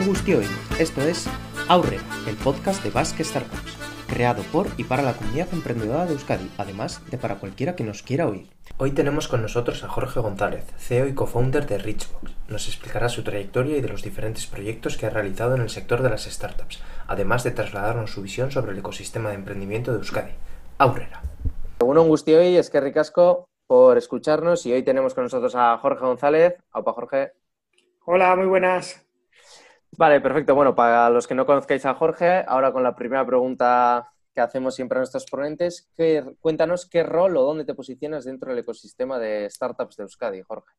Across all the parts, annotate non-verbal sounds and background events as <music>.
Egunon Gustioy, esto es Aurrera, el podcast de Basque Startups, creado por y para la comunidad emprendedora de Euskadi, además de para cualquiera que nos quiera oír. Hoy tenemos con nosotros a Jorge González, CEO y co-founder de Richbox. Nos explicará su trayectoria y de los diferentes proyectos que ha realizado en el sector de las startups, además de trasladarnos su visión sobre el ecosistema de emprendimiento de Euskadi. Aurrera. Egunon Gustioy, es que ricasco por escucharnos y hoy tenemos con nosotros a Jorge González. Opa, Jorge. Hola, muy buenas. Vale, perfecto. Bueno, para los que no conozcáis a Jorge, ahora con la primera pregunta que hacemos siempre a nuestros ponentes, cuéntanos qué rol o dónde te posicionas dentro del ecosistema de startups de Euskadi, Jorge.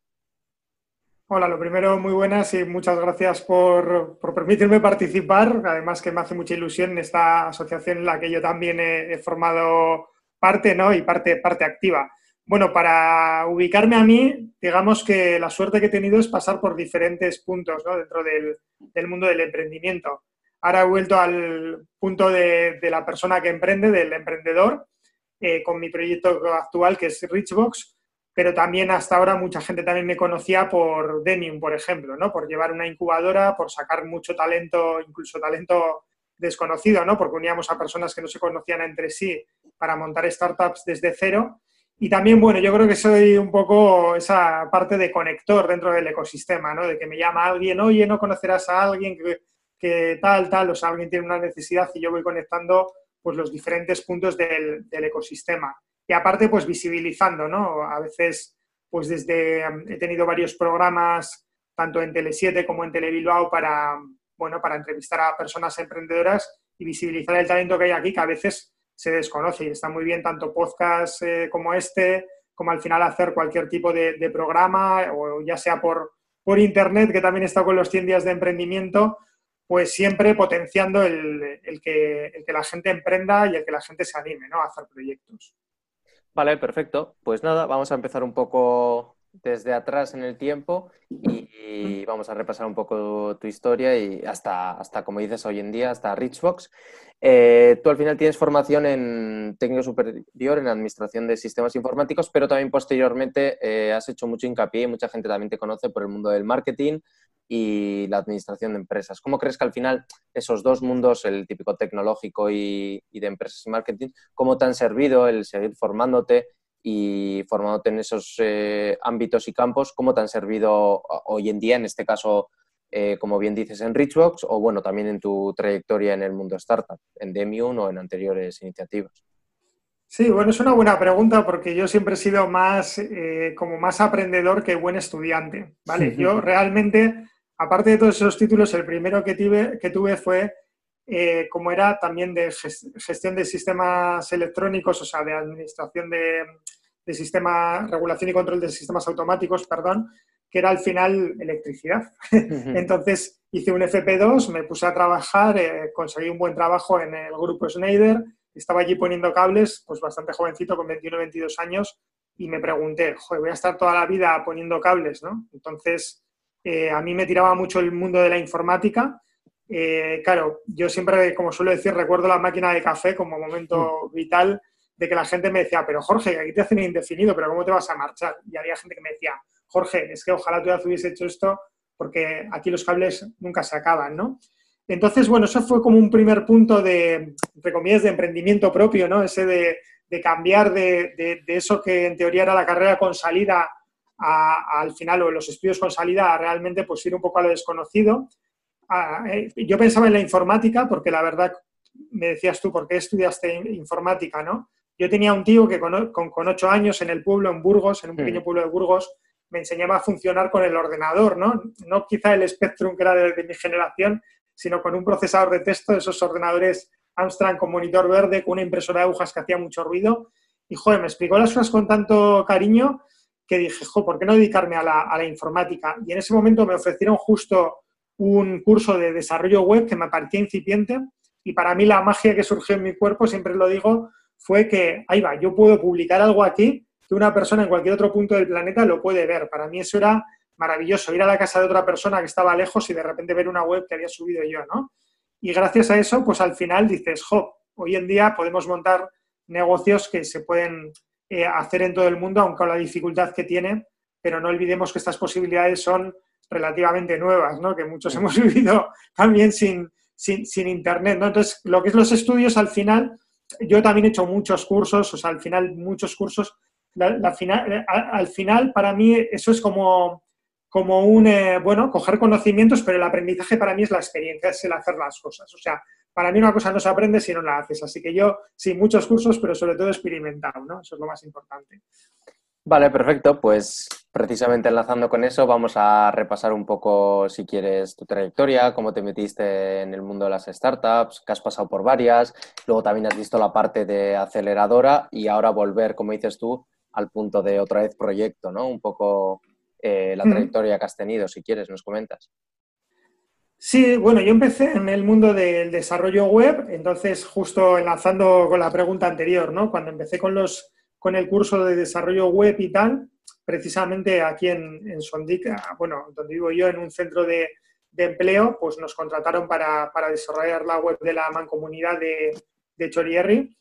Hola, lo primero, muy buenas y muchas gracias por, permitirme participar. Además que me hace mucha ilusión esta asociación en la que yo también he, formado parte ¿no? y parte, parte activa. Bueno, para ubicarme a mí, digamos que la suerte que he tenido es pasar por diferentes puntos dentro del, mundo del emprendimiento. Ahora he vuelto al punto de, la persona que emprende, del emprendedor, eh, con mi proyecto actual que es Richbox, pero también hasta ahora mucha gente también me conocía por Denium, por ejemplo, ¿no? por llevar una incubadora, por sacar mucho talento, incluso talento desconocido, ¿no? porque uníamos a personas que no se conocían entre sí para montar startups desde cero y también, bueno, yo creo que soy un poco esa parte de conector dentro del ecosistema, ¿no? De que me llama alguien, oye, no conocerás a alguien que, tal, tal, o sea, alguien tiene una necesidad y yo voy conectando pues los diferentes puntos del, ecosistema. Y aparte, pues visibilizando, ¿no? A veces, pues desde, he tenido varios programas, tanto en Tele7 como en Telebilbao, para, bueno, para entrevistar a personas emprendedoras y visibilizar el talento que hay aquí, que a veces se desconoce y está muy bien tanto podcast eh, como este, como al final hacer cualquier tipo de, programa, o ya sea por, por internet, que también está con los 100 días de emprendimiento, pues siempre potenciando el, que, el, que, la gente emprenda y el que la gente se anime ¿no? a hacer proyectos. Vale, perfecto. Pues nada, vamos a empezar un poco desde atrás en el tiempo y, vamos a repasar un poco tu historia y hasta, hasta como dices hoy en día, hasta Richbox. Eh, tú al final tienes formación en técnico superior en administración de sistemas informáticos, pero también posteriormente eh, has hecho mucho hincapié y mucha gente también te conoce por el mundo del marketing y la administración de empresas. ¿Cómo crees que al final esos dos mundos, el típico tecnológico y, y de empresas y marketing, cómo te han servido el seguir formándote y formándote en esos eh, ámbitos y campos, ¿cómo te han servido hoy en día, en este caso, eh, como bien dices, en Richbox o bueno, también en tu trayectoria en el mundo startup, en Demium o en anteriores iniciativas? Sí, bueno, es una buena pregunta porque yo siempre he sido más, eh, como más aprendedor que buen estudiante, ¿vale? Yo realmente, aparte de todos esos títulos, el primero que tuve, que tuve fue eh, como era también de gestión de sistemas electrónicos, o sea, de administración de, sistemas, regulación y control de sistemas automáticos, perdón, que era al final electricidad. <laughs> Entonces hice un FP2, me puse a trabajar, eh, conseguí un buen trabajo en el grupo Schneider, estaba allí poniendo cables, pues bastante jovencito, con 21 22 años, y me pregunté, joder, voy a estar toda la vida poniendo cables, ¿no? Entonces, eh, a mí me tiraba mucho el mundo de la informática eh, claro, yo siempre, como suelo decir, recuerdo la máquina de café como momento mm. vital de que la gente me decía, pero Jorge, aquí te hacen indefinido, pero ¿cómo te vas a marchar? Y había gente que me decía, Jorge, es que ojalá tú ya hubiese hecho esto porque aquí los cables nunca se acaban, ¿no? Entonces, bueno, eso fue como un primer punto de, entre comillas, de emprendimiento propio, ¿no? Ese de, cambiar de, eso que en teoría era la carrera con salida al final, o los estudios con salida, a realmente pues ir un poco a lo desconocido eh, yo pensaba en la informática, porque la verdad, me decías tú, ¿por qué estudiaste informática, no? Yo tenía un tío que con, con, ocho años en el pueblo, en Burgos, en un pequeño pueblo de Burgos, me enseñaba a funcionar con el ordenador, ¿no? No quizá el Spectrum que era de, mi generación, sino con un procesador de texto, esos ordenadores Amstrad con monitor verde, con una impresora de agujas que hacía mucho ruido. Y, joder, me explicó las cosas con tanto cariño que dije, joder, ¿por qué no dedicarme a la, a la informática? Y en ese momento me ofrecieron justo un curso de desarrollo web que me parecía incipiente y para mí la magia que surgió en mi cuerpo, siempre lo digo, fue que, ahí va, yo puedo publicar algo aquí que una persona en cualquier otro punto del planeta lo puede ver. Para mí eso era maravilloso, ir a la casa de otra persona que estaba lejos y de repente ver una web que había subido yo, ¿no? Y gracias a eso, pues al final dices, jo, hoy en día podemos montar negocios que se pueden eh, hacer en todo el mundo, aunque con la dificultad que tiene, pero no olvidemos que estas posibilidades son relativamente nuevas, ¿no? Que muchos hemos <laughs> vivido también sin, sin, Internet, ¿no? Entonces, lo que es los estudios, al final, yo también he hecho muchos cursos, o sea, al final, muchos cursos. La, final, al final, para mí, eso es como, como un, eh, bueno, coger conocimientos, pero el aprendizaje para mí es la experiencia, es el hacer las cosas. O sea, para mí una cosa no se aprende si no la haces. Así que yo, sí, muchos cursos, pero sobre todo experimentado, ¿no? Eso es lo más importante. Vale, perfecto. Pues precisamente enlazando con eso, vamos a repasar un poco, si quieres, tu trayectoria, cómo te metiste en el mundo de las startups, que has pasado por varias, luego también has visto la parte de aceleradora y ahora volver, como dices tú, al punto de otra vez proyecto, ¿no? Un poco eh, la trayectoria que has tenido, si quieres, nos comentas. Sí, bueno, yo empecé en el mundo del desarrollo web, entonces justo enlazando con la pregunta anterior, ¿no? Cuando empecé con los con el curso de desarrollo web y tal, precisamente aquí en, en Sondic, ah, bueno, donde vivo yo, en un centro de, empleo, pues nos contrataron para, desarrollar la web de la mancomunidad de, de Chorierri.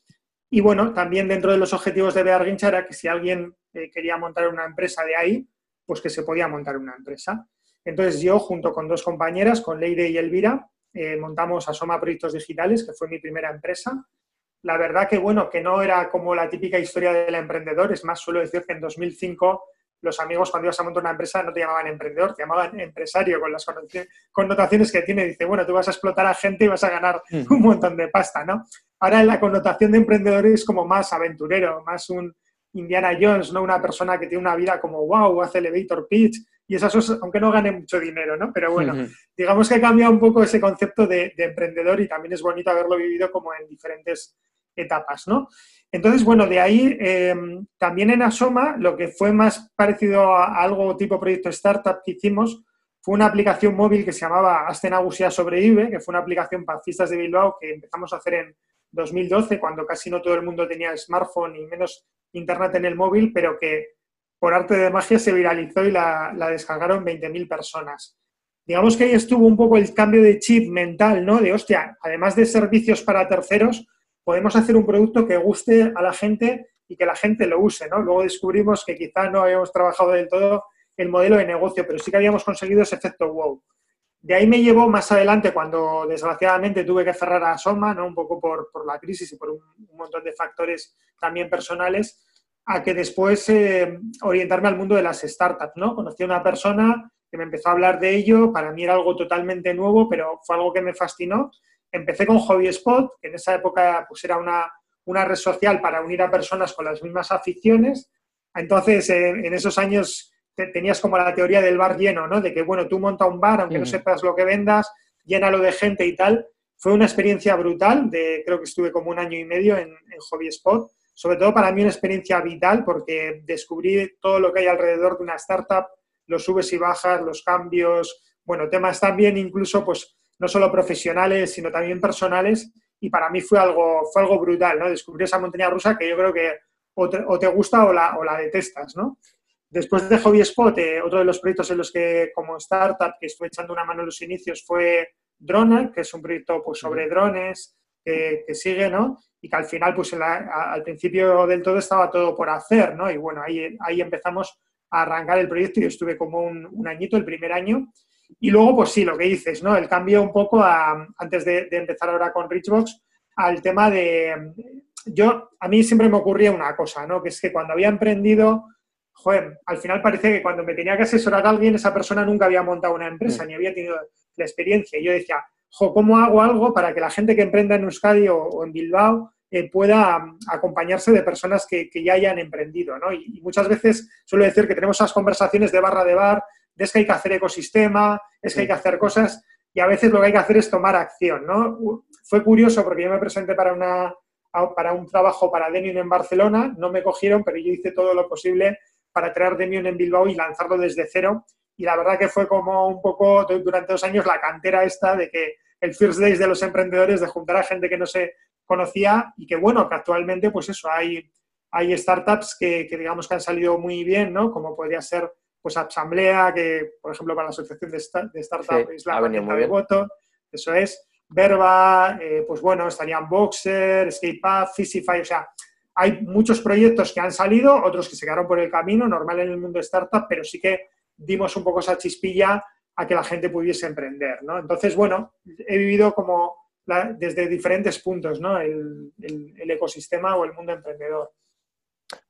Y bueno, también dentro de los objetivos de Bearguincha era que si alguien eh, quería montar una empresa de ahí, pues que se podía montar una empresa. Entonces yo, junto con dos compañeras, con Leire y Elvira, eh, montamos Asoma Proyectos Digitales, que fue mi primera empresa, la verdad que, bueno, que no era como la típica historia del emprendedor, es más, suelo decir que en 2005 los amigos cuando ibas a montar una empresa no te llamaban emprendedor, te llamaban empresario con las connotaciones que tiene. Dice, bueno, tú vas a explotar a gente y vas a ganar un montón de pasta, ¿no? Ahora la connotación de emprendedor es como más aventurero, más un Indiana Jones, ¿no? Una persona que tiene una vida como, wow, hace elevator pitch y esas cosas, aunque no gane mucho dinero, ¿no? Pero bueno, digamos que ha cambiado un poco ese concepto de, de emprendedor y también es bonito haberlo vivido como en diferentes etapas, ¿no? Entonces, bueno, de ahí eh, también en Asoma, lo que fue más parecido a, algo tipo proyecto startup que hicimos, fue una aplicación móvil que se llamaba Astenagusia Sobrevive, que fue una aplicación para fistas de Bilbao que empezamos a hacer en 2012, cuando casi no todo el mundo tenía smartphone y menos internet en el móvil, pero que por arte de magia se viralizó y la, la descargaron 20.000 personas. Digamos que ahí estuvo un poco el cambio de chip mental, ¿no? De, hostia, además de servicios para terceros, podemos hacer un producto que guste a la gente y que la gente lo use, ¿no? Luego descubrimos que quizá no habíamos trabajado del todo el modelo de negocio, pero sí que habíamos conseguido ese efecto wow. De ahí me llevó más adelante cuando desgraciadamente tuve que cerrar a Soma, ¿no? un poco por, la crisis y por un, montón de factores también personales, a que después eh, orientarme al mundo de las startups. ¿no? Conocí a una persona que me empezó a hablar de ello, para mí era algo totalmente nuevo, pero fue algo que me fascinó Empecé con HobbySpot, que en esa época pues, era una, red social para unir a personas con las mismas aficiones. Entonces, en esos años tenías como la teoría del bar lleno, ¿no? De que, bueno, tú monta un bar, aunque no sepas lo que vendas, llénalo de gente y tal. Fue una experiencia brutal, de, creo que estuve como un año y medio en, en HobbySpot. Sobre todo para mí una experiencia vital porque descubrí todo lo que hay alrededor de una startup, los subes y bajas, los cambios, bueno, temas también incluso pues no solo profesionales, sino también personales. Y para mí fue algo, fue algo brutal, ¿no? Descubrir esa montaña rusa que yo creo que o te, gusta o la, o la, detestas, ¿no? Después de Hobby Spot, eh, otro de los proyectos en los que como startup que estuve echando una mano en los inicios fue Drone, que es un proyecto pues, sobre drones que, sigue, ¿no? Y que al final, pues al principio del todo estaba todo por hacer, ¿no? Y bueno, ahí, ahí empezamos a arrancar el proyecto y estuve como un, un añito, el primer año. Y luego, pues sí, lo que dices, ¿no? El cambio un poco, antes de, empezar ahora con Richbox, al tema de... Yo, a mí siempre me ocurría una cosa, ¿no? Que es que cuando había emprendido, joder, al final parece que cuando me tenía que asesorar a alguien, esa persona nunca había montado una empresa, mm. ni había tenido la experiencia. Y yo decía, jo, ¿cómo hago algo para que la gente que emprenda en Euskadi o, en Bilbao eh, pueda acompañarse de personas que, ya hayan emprendido, ¿no? Y, y, muchas veces suelo decir que tenemos esas conversaciones de barra de bar, es que hay que hacer ecosistema, es que hay que hacer cosas y a veces lo que hay que hacer es tomar acción, ¿no? Fue curioso porque yo me presenté para, una, para un trabajo para Demion en Barcelona, no me cogieron, pero yo hice todo lo posible para traer Demion en Bilbao y lanzarlo desde cero. Y la verdad que fue como un poco durante dos años la cantera esta de que el First Days de los emprendedores, de juntar a gente que no se conocía y que bueno, que actualmente pues eso, hay, hay startups que, que digamos que han salido muy bien, ¿no? Como podría ser pues Asamblea, que por ejemplo para la Asociación de, de Startups es la de voto, eso es. Verba, eh, pues bueno, estarían Boxer, Up, Fisify, o sea, hay muchos proyectos que han salido, otros que se quedaron por el camino, normal en el mundo de startup, pero sí que dimos un poco esa chispilla a que la gente pudiese emprender, ¿no? Entonces, bueno, he vivido como desde diferentes puntos, ¿no? El, el, ecosistema o el mundo emprendedor.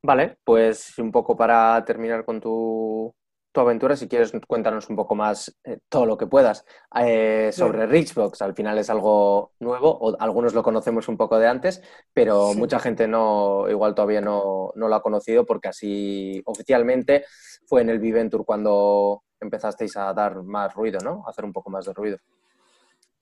Vale, pues un poco para terminar con tu, tu aventura, si quieres cuéntanos un poco más eh, todo lo que puedas eh, sobre Richbox. Al final es algo nuevo, o algunos lo conocemos un poco de antes, pero mucha gente no, igual todavía no, no, lo ha conocido porque así oficialmente fue en el Viventur cuando empezasteis a dar más ruido, ¿no? A hacer un poco más de ruido.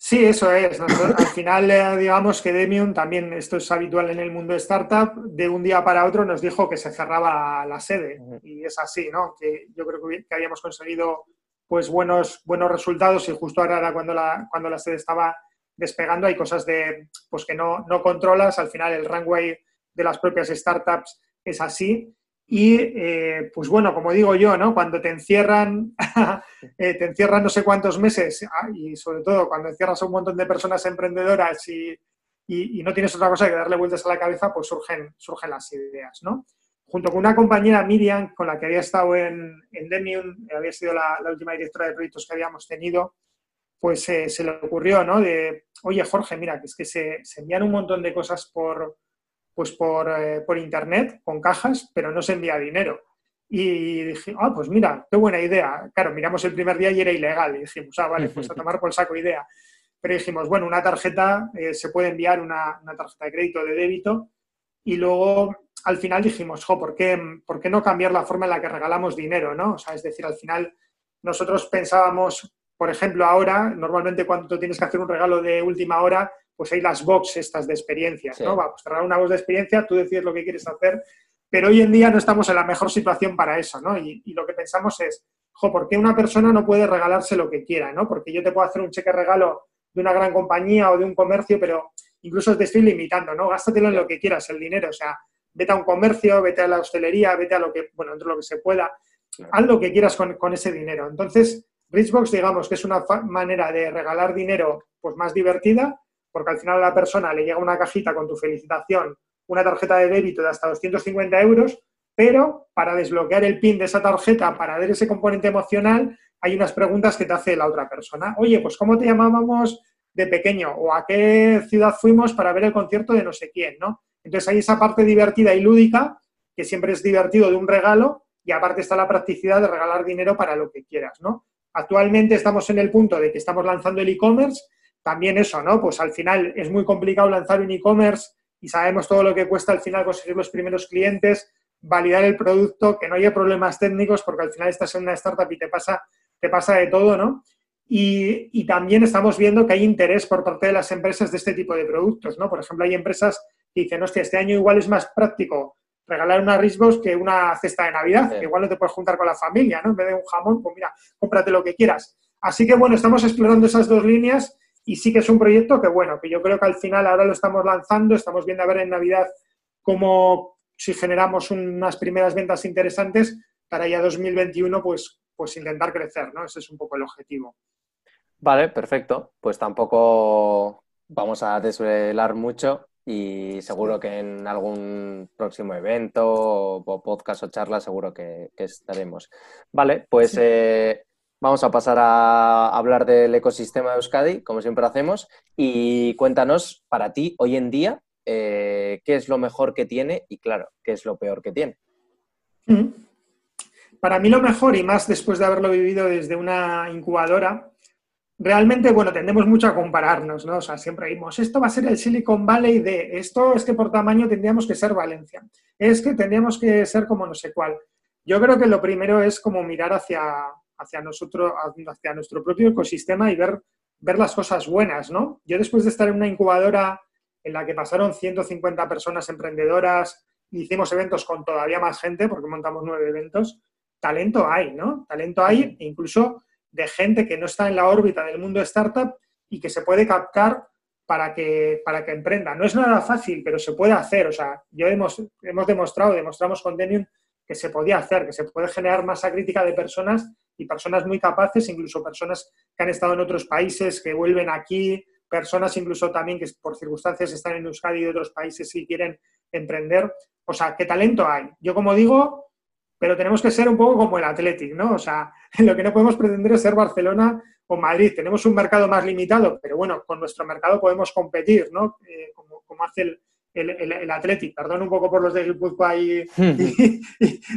Sí, eso es. Al <coughs> final, eh, digamos que Demium, también esto es habitual en el mundo de startup, de un día para otro nos dijo que se cerraba la sede. Y es así, ¿no? Que yo creo que, habíamos conseguido pues buenos, buenos resultados y justo ahora era cuando la, cuando la sede estaba despegando, hay cosas de, pues que no, no controlas. Al final el runway de las propias startups es así. Y eh, pues bueno, como digo yo, ¿no? Cuando te encierran, <laughs> eh, te encierran no sé cuántos meses ah, y sobre todo cuando encierras a un montón de personas emprendedoras y, y, no tienes otra cosa que darle vueltas a la cabeza, pues surgen, surgen las ideas, ¿no? Junto con una compañera, Miriam, con la que había estado en, en Demium, había sido la, última directora de proyectos que habíamos tenido, pues eh, se le ocurrió, ¿no? De, oye, Jorge, mira, que es que se, se envían un montón de cosas por, pues eh, por, internet, con cajas, pero no se envía dinero. Y dije, ah, pues mira, qué buena idea. Claro, miramos el primer día y era ilegal. Y dijimos, ah, vale, pues a tomar por saco idea. Pero dijimos, bueno, una tarjeta, eh, se puede enviar una, tarjeta de crédito, de débito. Y luego, al final dijimos, jo, ¿por qué, ¿por qué no cambiar la forma en la que regalamos dinero, no? O sea, es decir, al final nosotros pensábamos, por ejemplo, ahora, normalmente cuando tienes que hacer un regalo de última hora, pues hay las box estas de experiencias, ¿no? Vamos a una voz de experiencia, tú decides lo que quieres hacer, pero hoy en día no estamos en la mejor situación para eso, ¿no? Y, lo que pensamos es, jo, ¿por qué una persona no puede regalarse lo que quiera, ¿no? Porque yo te puedo hacer un cheque regalo de una gran compañía o de un comercio, pero incluso te estoy limitando, ¿no? Gástatelo en lo que quieras, el dinero, o sea, vete a un comercio, vete a la hostelería, vete a lo que, bueno, dentro de lo que se pueda, haz lo que quieras con, con ese dinero. Entonces, Richbox, digamos que es una manera de regalar dinero pues más divertida, porque al final a la persona le llega una cajita con tu felicitación, una tarjeta de débito de hasta 250 euros, pero para desbloquear el PIN de esa tarjeta, para ver ese componente emocional, hay unas preguntas que te hace la otra persona. Oye, pues ¿cómo te llamábamos de pequeño? ¿O a qué ciudad fuimos para ver el concierto de no sé quién? ¿no? Entonces hay esa parte divertida y lúdica, que siempre es divertido de un regalo, y aparte está la practicidad de regalar dinero para lo que quieras, ¿no? Actualmente estamos en el punto de que estamos lanzando el e-commerce también eso, ¿no? Pues al final es muy complicado lanzar un e-commerce y sabemos todo lo que cuesta al final conseguir los primeros clientes, validar el producto, que no haya problemas técnicos, porque al final estás en una startup y te pasa, te pasa de todo, ¿no? Y, también estamos viendo que hay interés por parte de las empresas de este tipo de productos, ¿no? Por ejemplo, hay empresas que dicen, hostia, este año igual es más práctico regalar una Risbos que una cesta de Navidad, que igual no te puedes juntar con la familia, ¿no? En vez de un jamón, pues mira, cómprate lo que quieras. Así que bueno, estamos explorando esas dos líneas y sí que es un proyecto que, bueno, que yo creo que al final ahora lo estamos lanzando, estamos viendo a ver en Navidad cómo si generamos unas primeras ventas interesantes para ya 2021, pues, pues intentar crecer, ¿no? Ese es un poco el objetivo. Vale, perfecto. Pues tampoco vamos a desvelar mucho y seguro que en algún próximo evento o podcast o charla seguro que, estaremos. Vale, pues eh, Vamos a pasar a hablar del ecosistema de Euskadi, como siempre hacemos, y cuéntanos para ti hoy en día eh, qué es lo mejor que tiene y, claro, qué es lo peor que tiene. Mm. Para mí lo mejor, y más después de haberlo vivido desde una incubadora, realmente, bueno, tendemos mucho a compararnos, ¿no? O sea, siempre vimos, esto va a ser el Silicon Valley de, esto es que por tamaño tendríamos que ser Valencia, es que tendríamos que ser como no sé cuál. Yo creo que lo primero es como mirar hacia, hacia, nosotros, hacia nuestro propio ecosistema y ver, ver las cosas buenas, ¿no? Yo después de estar en una incubadora en la que pasaron 150 personas emprendedoras, hicimos eventos con todavía más gente, porque montamos nueve eventos, talento hay, ¿no? Talento hay, incluso de gente que no está en la órbita del mundo startup y que se puede captar para que, para que emprenda. No es nada fácil, pero se puede hacer. O sea, yo hemos, hemos demostrado, demostramos con Demium que se podía hacer, que se puede generar masa crítica de personas y personas muy capaces, incluso personas que han estado en otros países, que vuelven aquí, personas incluso también que por circunstancias están en Euskadi y otros países y quieren emprender. O sea, ¿qué talento hay? Yo como digo, pero tenemos que ser un poco como el Athletic, ¿no? O sea, <laughs> lo que no podemos pretender es ser Barcelona o Madrid. Tenemos un mercado más limitado, pero bueno, con nuestro mercado podemos competir, ¿no? Eh, como, hace el, el, el, Athletic, perdón un poco por los de Guipúzcoa y,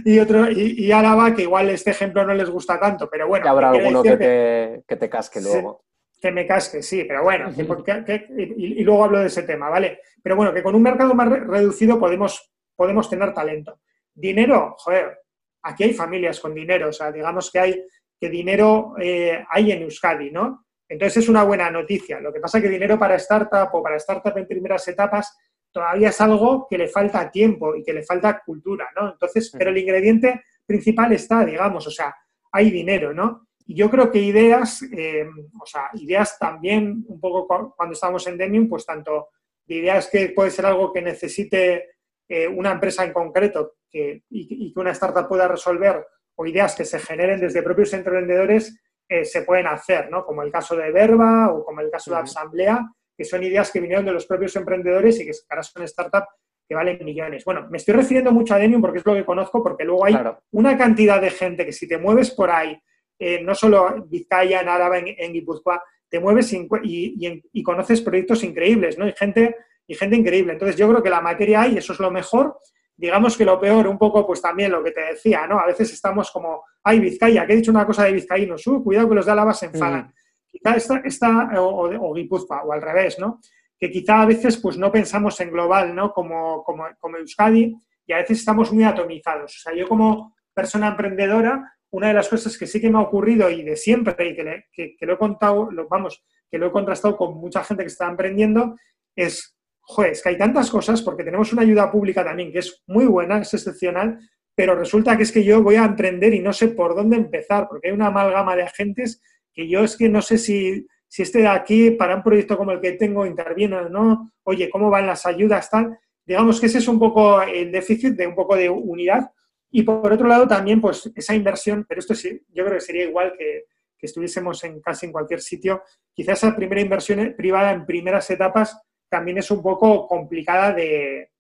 y, otro, y, Álava, que igual este ejemplo no les gusta tanto, pero bueno. habrá alguno que te, que te, casque luego. que me casque, sí, pero bueno, y, luego hablo de ese tema, ¿vale? Pero bueno, que con un mercado más reducido podemos, podemos tener talento. Dinero, joder, aquí hay familias con dinero, o sea, digamos que hay que dinero eh, hay en Euskadi, ¿no? Entonces es una buena noticia. Lo que pasa es que dinero para startup o para startup en primeras etapas todavía es algo que le falta tiempo y que le falta cultura, ¿no? Entonces, pero el ingrediente principal está, digamos, o sea, hay dinero, ¿no? Y yo creo que ideas, eh, o sea, ideas también, un poco cuando estamos en Demium, pues tanto de ideas que puede ser algo que necesite eh, una empresa en concreto que, y, que una startup pueda resolver, o ideas que se generen desde propios emprendedores, eh, se pueden hacer, ¿no? Como el caso de Verba o como el caso de Asamblea, que son ideas que vinieron de los propios emprendedores y que ahora son startups que valen millones. Bueno, me estoy refiriendo mucho a Denium porque es lo que conozco, porque luego hay una cantidad de gente que si te mueves por ahí, eh, no solo en Vizcaya, en Álava, en, Guipúzcoa, te mueves y, conoces proyectos increíbles, ¿no? Y gente, y gente increíble. Entonces yo creo que la materia hay, eso es lo mejor. Digamos que lo peor, un poco, pues también lo que te decía, ¿no? A veces estamos como, ay, Vizcaya, que he dicho una cosa de vizcaínos, uh, cuidado que los de Álava se enfadan. Mm quizá esta, o, o, Guipúzcoa, o al revés, ¿no? Que quizá a veces pues no pensamos en global, ¿no? Como, como, como Euskadi y a veces estamos muy atomizados. O sea, yo como persona emprendedora, una de las cosas que sí que me ha ocurrido y de siempre y que, que, lo he contado, vamos, que lo he contrastado con mucha gente que está emprendiendo, es, joder, es que hay tantas cosas porque tenemos una ayuda pública también que es muy buena, es excepcional, pero resulta que es que yo voy a emprender y no sé por dónde empezar, porque hay una amalgama de agentes que yo es que no sé si, si este de aquí, para un proyecto como el que tengo, interviene o no, oye, ¿cómo van las ayudas? Tal. Digamos que ese es un poco el déficit de un poco de unidad. Y por otro lado también, pues esa inversión, pero esto sí, yo creo que sería igual que, estuviésemos en casi en cualquier sitio, quizás esa primera inversión privada en primeras etapas también es un poco complicada de,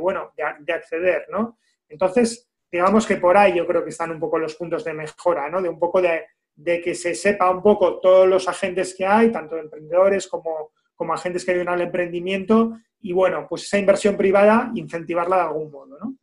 bueno, de, acceder, ¿no? Entonces, digamos que por ahí yo creo que están un poco los puntos de mejora, ¿no? De un poco de, de que se sepa un poco todos los agentes que hay, tanto emprendedores como, como agentes que ayudan al emprendimiento, y bueno, pues esa inversión privada, incentivarla de algún modo, ¿no?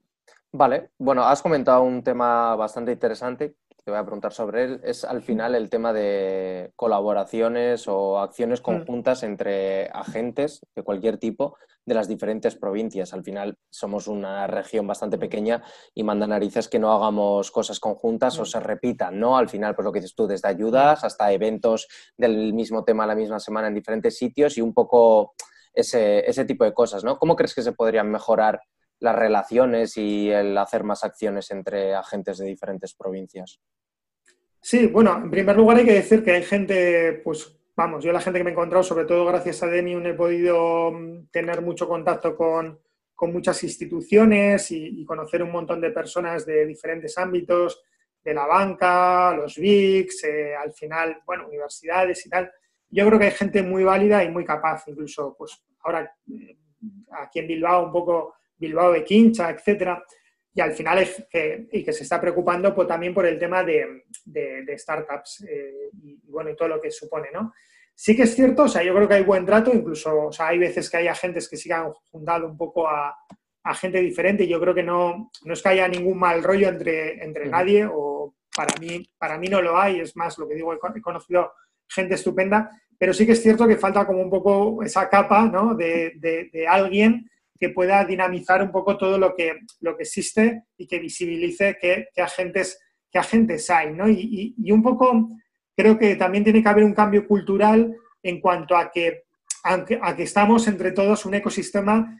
Vale, bueno, has comentado un tema bastante interesante te voy a preguntar sobre él, es al final el tema de colaboraciones o acciones mm. conjuntas entre agentes de cualquier tipo de las diferentes provincias. Al final somos una región bastante mm. pequeña y manda narices que no hagamos cosas conjuntas o mm. se repitan, ¿no? Al final, pues lo que dices tú, desde ayudas hasta eventos del mismo tema la misma semana en diferentes sitios y un poco ese, ese tipo de cosas, ¿no? ¿Cómo crees que se podrían mejorar las relaciones y el hacer más acciones entre agentes de diferentes provincias? Sí, bueno, en primer lugar hay que decir que hay gente, pues vamos, yo la gente que me he encontrado, sobre todo gracias a Denium, he podido mm, tener mucho contacto con, muchas instituciones y, conocer un montón de personas de diferentes ámbitos, de la banca, los VIX, eh, al final, bueno, universidades y tal. Yo creo que hay gente muy válida y muy capaz, incluso, pues ahora eh, aquí en Bilbao, un poco Bilbao de Quincha, etcétera y al final es que, y que se está preocupando pues, también por el tema de, startups eh, y, bueno, y todo lo que supone, ¿no? Sí que es cierto, o sea, yo creo que hay buen trato, incluso, o sea, hay veces que hay agentes que sí han juntado un poco a, gente diferente y yo creo que no, no es que haya ningún mal rollo entre, entre nadie o para mí, para mí no lo hay, es más, lo que digo, he conocido gente estupenda, pero sí que es cierto que falta como un poco esa capa, ¿no? de, de alguien que pueda dinamizar un poco todo lo que, lo que existe y que visibilice qué, agentes, qué agentes hay. ¿no? Y, un poco creo que también tiene que haber un cambio cultural en cuanto a que, a que estamos entre todos, un ecosistema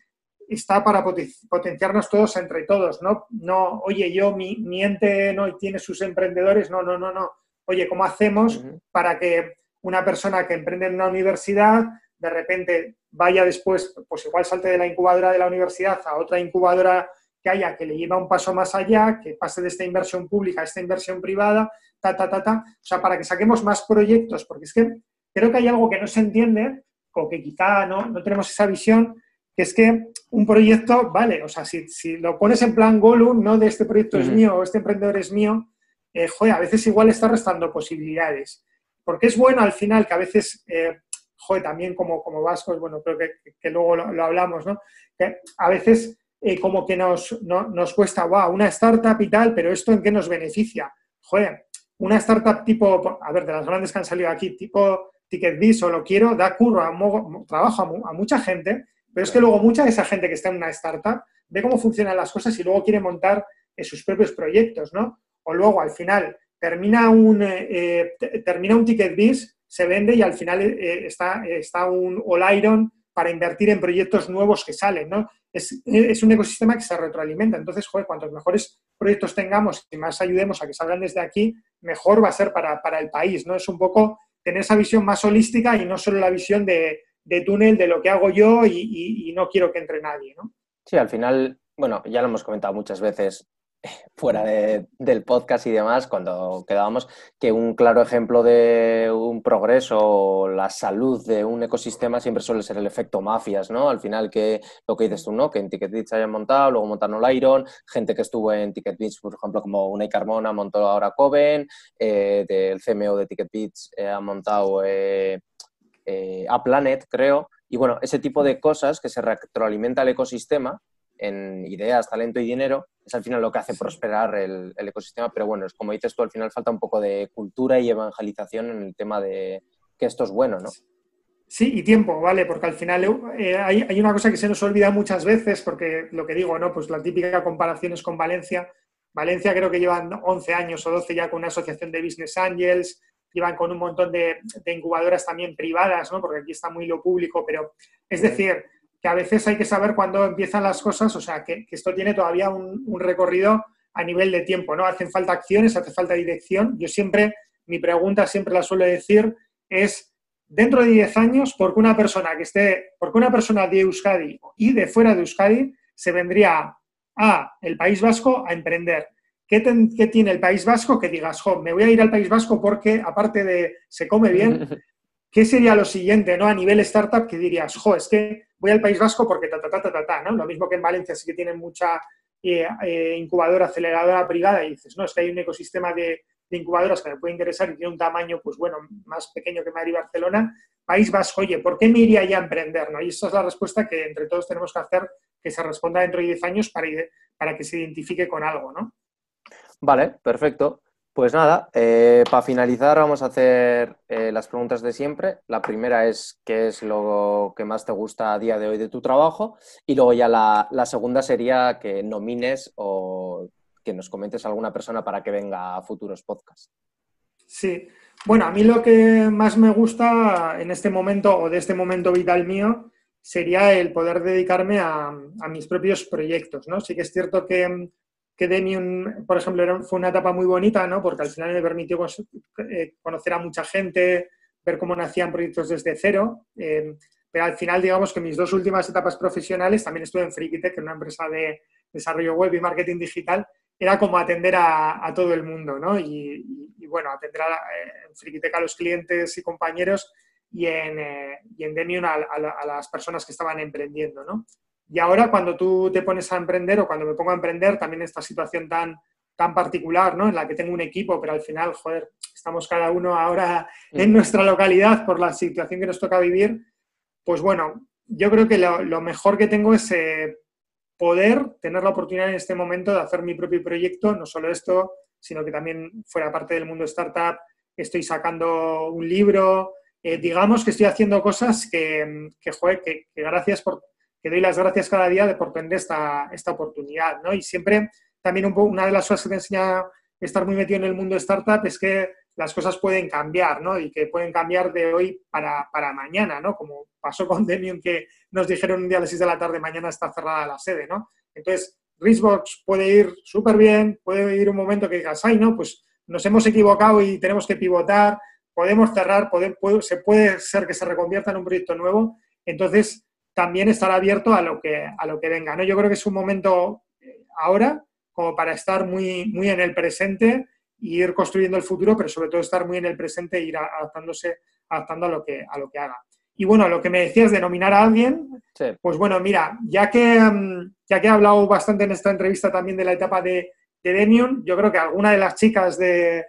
está para potenciarnos todos entre todos, ¿no? No, oye, yo, mi, mi ente no tiene sus emprendedores, no, no, no, no. Oye, ¿cómo hacemos para que una persona que emprende en una universidad de repente vaya después, pues igual salte de la incubadora de la universidad a otra incubadora que haya que le lleva un paso más allá, que pase de esta inversión pública a esta inversión privada, ta, ta, ta, ta, o sea, para que saquemos más proyectos, porque es que creo que hay algo que no se entiende o que quizá no, no tenemos esa visión, que es que un proyecto, vale, o sea, si, lo pones en plan Gollum, no de este proyecto es mío o este emprendedor es mío, eh, joder, a veces igual está restando posibilidades. Porque es bueno al final que a veces, eh, joder, también como, como vascos, bueno, creo que, luego lo, hablamos, ¿no? Que a veces eh, como que nos, nos cuesta, wow, una startup y tal, pero ¿esto en qué nos beneficia? Joder, una startup tipo, a ver, de las grandes que han salido aquí, tipo TicketBiz o lo quiero, da curro, a, trabajo a, mucha gente, pero es que luego mucha de esa gente que está en una startup ve cómo funcionan las cosas y luego quiere montar eh, sus propios proyectos, ¿no? O luego al final termina un, eh, termina un TicketBiz, se vende y al final está, está un All Iron para invertir en proyectos nuevos que salen, ¿no? Es, es, un ecosistema que se retroalimenta. Entonces, joder, cuantos mejores proyectos tengamos y más ayudemos a que salgan desde aquí, mejor va a ser para, el país, ¿no? Es un poco tener esa visión más holística y no solo la visión de, túnel de lo que hago yo y, y, no quiero que entre nadie, ¿no? Sí, al final, bueno, ya lo hemos comentado muchas veces, fuera del podcast y demás, cuando quedábamos, que un claro ejemplo de un progreso o la salud de un ecosistema siempre suele ser el efecto mafias, ¿no? Al final, que lo que dices tú, ¿no? Que en TicketBits hayan montado, luego montaron Iron, gente que estuvo en TicketBits, por ejemplo, como Unai Carmona montó ahora Coven, eh, del CMO de TicketBits eh, ha montado eh, a Planet, creo, y bueno, ese tipo de cosas que se retroalimenta el ecosistema en ideas, talento y dinero, es al final lo que hace prosperar el, ecosistema. Pero bueno, es como dices tú, al final falta un poco de cultura y evangelización en el tema de que esto es bueno, ¿no? Sí, y tiempo, ¿vale? Porque al final eh, hay, una cosa que se nos olvida muchas veces, porque lo que digo, ¿no? Pues la típica comparación es con Valencia. Valencia creo que llevan 11 años o 12 ya con una asociación de Business Angels, llevan con un montón de, de incubadoras también privadas, ¿no? Porque aquí está muy lo público, pero es decir, que a veces hay que saber cuándo empiezan las cosas, o sea, que, esto tiene todavía un, recorrido a nivel de tiempo, ¿no? Hacen falta acciones, hace falta dirección. Yo siempre, mi pregunta siempre la suelo decir, es, dentro de 10 años, ¿por qué una persona que esté, por una persona de Euskadi y de fuera de Euskadi se vendría a el País Vasco a emprender? ¿Qué, tiene el País Vasco que digas, jo, me voy a ir al País Vasco porque, aparte de se come bien, <laughs> ¿qué sería lo siguiente, ¿no? A nivel startup que dirías, jo, es que voy al País Vasco porque ta, ta, ta, ta, ¿no? Lo mismo que en Valencia sí que tienen mucha eh, eh, incubadora, aceleradora privada y dices, no, es que hay un ecosistema de, incubadoras que me puede interesar y tiene un tamaño, pues bueno, más pequeño que Madrid y Barcelona. País Vasco, oye, ¿por qué me iría ya a emprender? ¿no? Y esa es la respuesta que entre todos tenemos que hacer, que se responda dentro de 10 años para, para que se identifique con algo, ¿no? Vale, perfecto. Pues nada, eh, para finalizar vamos a hacer eh, las preguntas de siempre. La primera es qué es lo que más te gusta a día de hoy de tu trabajo y luego ya la, segunda sería que nomines o que nos comentes a alguna persona para que venga a futuros podcasts. Sí, bueno, a mí lo que más me gusta en este momento o de este momento vital mío sería el poder dedicarme a, a mis propios proyectos, ¿no? Sí que es cierto que que Demium, por ejemplo, fue una etapa muy bonita, ¿no? Porque al final me permitió eh, conocer a mucha gente, ver cómo nacían proyectos desde cero. Eh, pero al final, digamos que mis dos últimas etapas profesionales, también estuve en Frikitech, en una empresa de desarrollo web y marketing digital, era como atender a, todo el mundo, ¿no? Y, bueno, atender a, en Frikitech a los clientes y compañeros y en, eh, y en Demium a, a, las personas que estaban emprendiendo, ¿no? Y ahora cuando tú te pones a emprender o cuando me pongo a emprender, también esta situación tan, tan particular, ¿no? En la que tengo un equipo, pero al final, joder, estamos cada uno ahora en nuestra localidad por la situación que nos toca vivir, pues bueno, yo creo que lo, mejor que tengo es eh, poder tener la oportunidad en este momento de hacer mi propio proyecto, no solo esto, sino que también fuera parte del mundo startup, estoy sacando un libro, eh, digamos que estoy haciendo cosas que, que, joder, que gracias por que doy las gracias cada día de por tener esta, esta oportunidad, ¿no? Y siempre, también un una de las cosas que me enseña estar muy metido en el mundo startup es que las cosas pueden cambiar, ¿no? Y que pueden cambiar de hoy para, para mañana, ¿no? Como pasó con Demium, que nos dijeron un día a las 6 de la tarde, mañana está cerrada la sede, ¿no? Entonces, Richbox puede ir súper bien, puede ir un momento que digas, ay, no, pues nos hemos equivocado y tenemos que pivotar, podemos cerrar, se puede ser que se reconvierta en un proyecto nuevo. Entonces, también estar abierto a lo que, a lo que venga. ¿no? Yo creo que es un momento eh, ahora como para estar muy, muy en el presente e ir construyendo el futuro, pero sobre todo estar muy en el presente e ir adaptándose, adaptando a lo que, a lo que haga. Y bueno, lo que me decías de nominar a alguien, pues bueno, mira, ya que, mm, ya que he hablado bastante en esta entrevista también de la etapa de, de Demium, yo creo que alguna de las chicas de,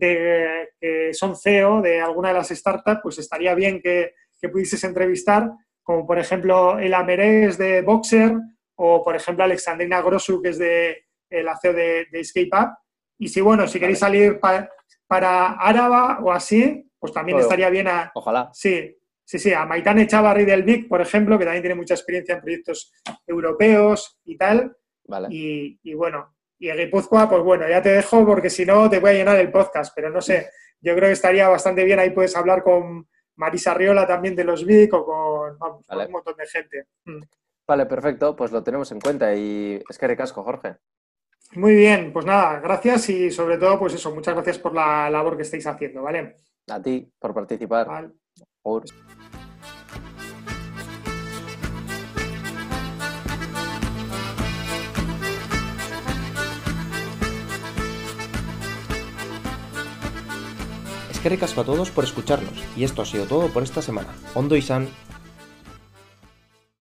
que son CEO de alguna de las startups, pues estaría bien que, que pudieses entrevistar, como por ejemplo el Merez de Boxer o por ejemplo Alexandrina Grosu, que es de la CEO de, Escape Up. Y si, bueno, si queréis salir para Áraba o así, pues también estaría bien a... Ojalá. Sí, Sí, sí, a Maitán Chavarri del VIC, por ejemplo, que también tiene mucha experiencia en proyectos europeos y tal. Vale. Y, bueno, y a Guipúzcoa, pues bueno, ya te dejo porque si no te voy a llenar el podcast, pero no sé, yo creo que estaría bastante bien, ahí puedes hablar con Marisa Riola también de los VIC o con, un montón de gente. Mm. Vale, perfecto, pues lo tenemos en cuenta y es que recasco, Jorge. Muy bien, pues nada, gracias y sobre todo, pues eso, muchas gracias por la labor que estáis haciendo, ¿vale? A ti, por participar. Vale. Que ricasco a todos por escucharnos y esto ha sido todo por esta semana. Ondo y San.